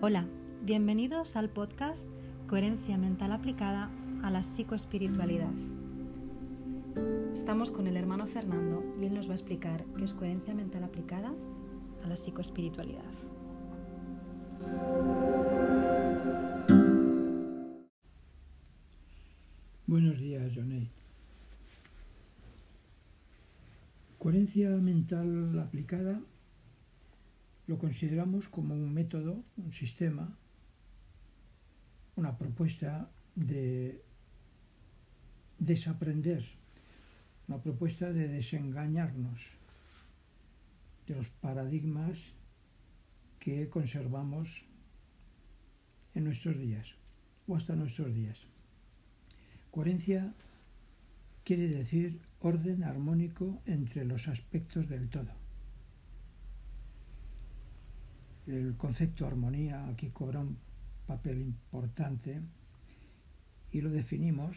Hola, bienvenidos al podcast Coherencia Mental Aplicada a la Psicoespiritualidad. Estamos con el hermano Fernando y él nos va a explicar qué es coherencia mental aplicada a la psicoespiritualidad. Buenos días, Jonay. Coherencia mental aplicada lo consideramos como un método, un sistema, una propuesta de desaprender, una propuesta de desengañarnos de los paradigmas que conservamos en nuestros días o hasta nuestros días. Coherencia quiere decir orden armónico entre los aspectos del todo. El concepto armonía aquí cobra un papel importante y lo definimos,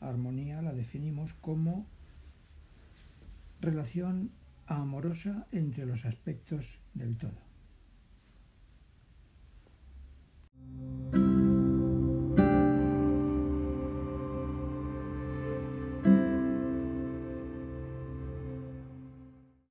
armonía la definimos como relación amorosa entre los aspectos del todo.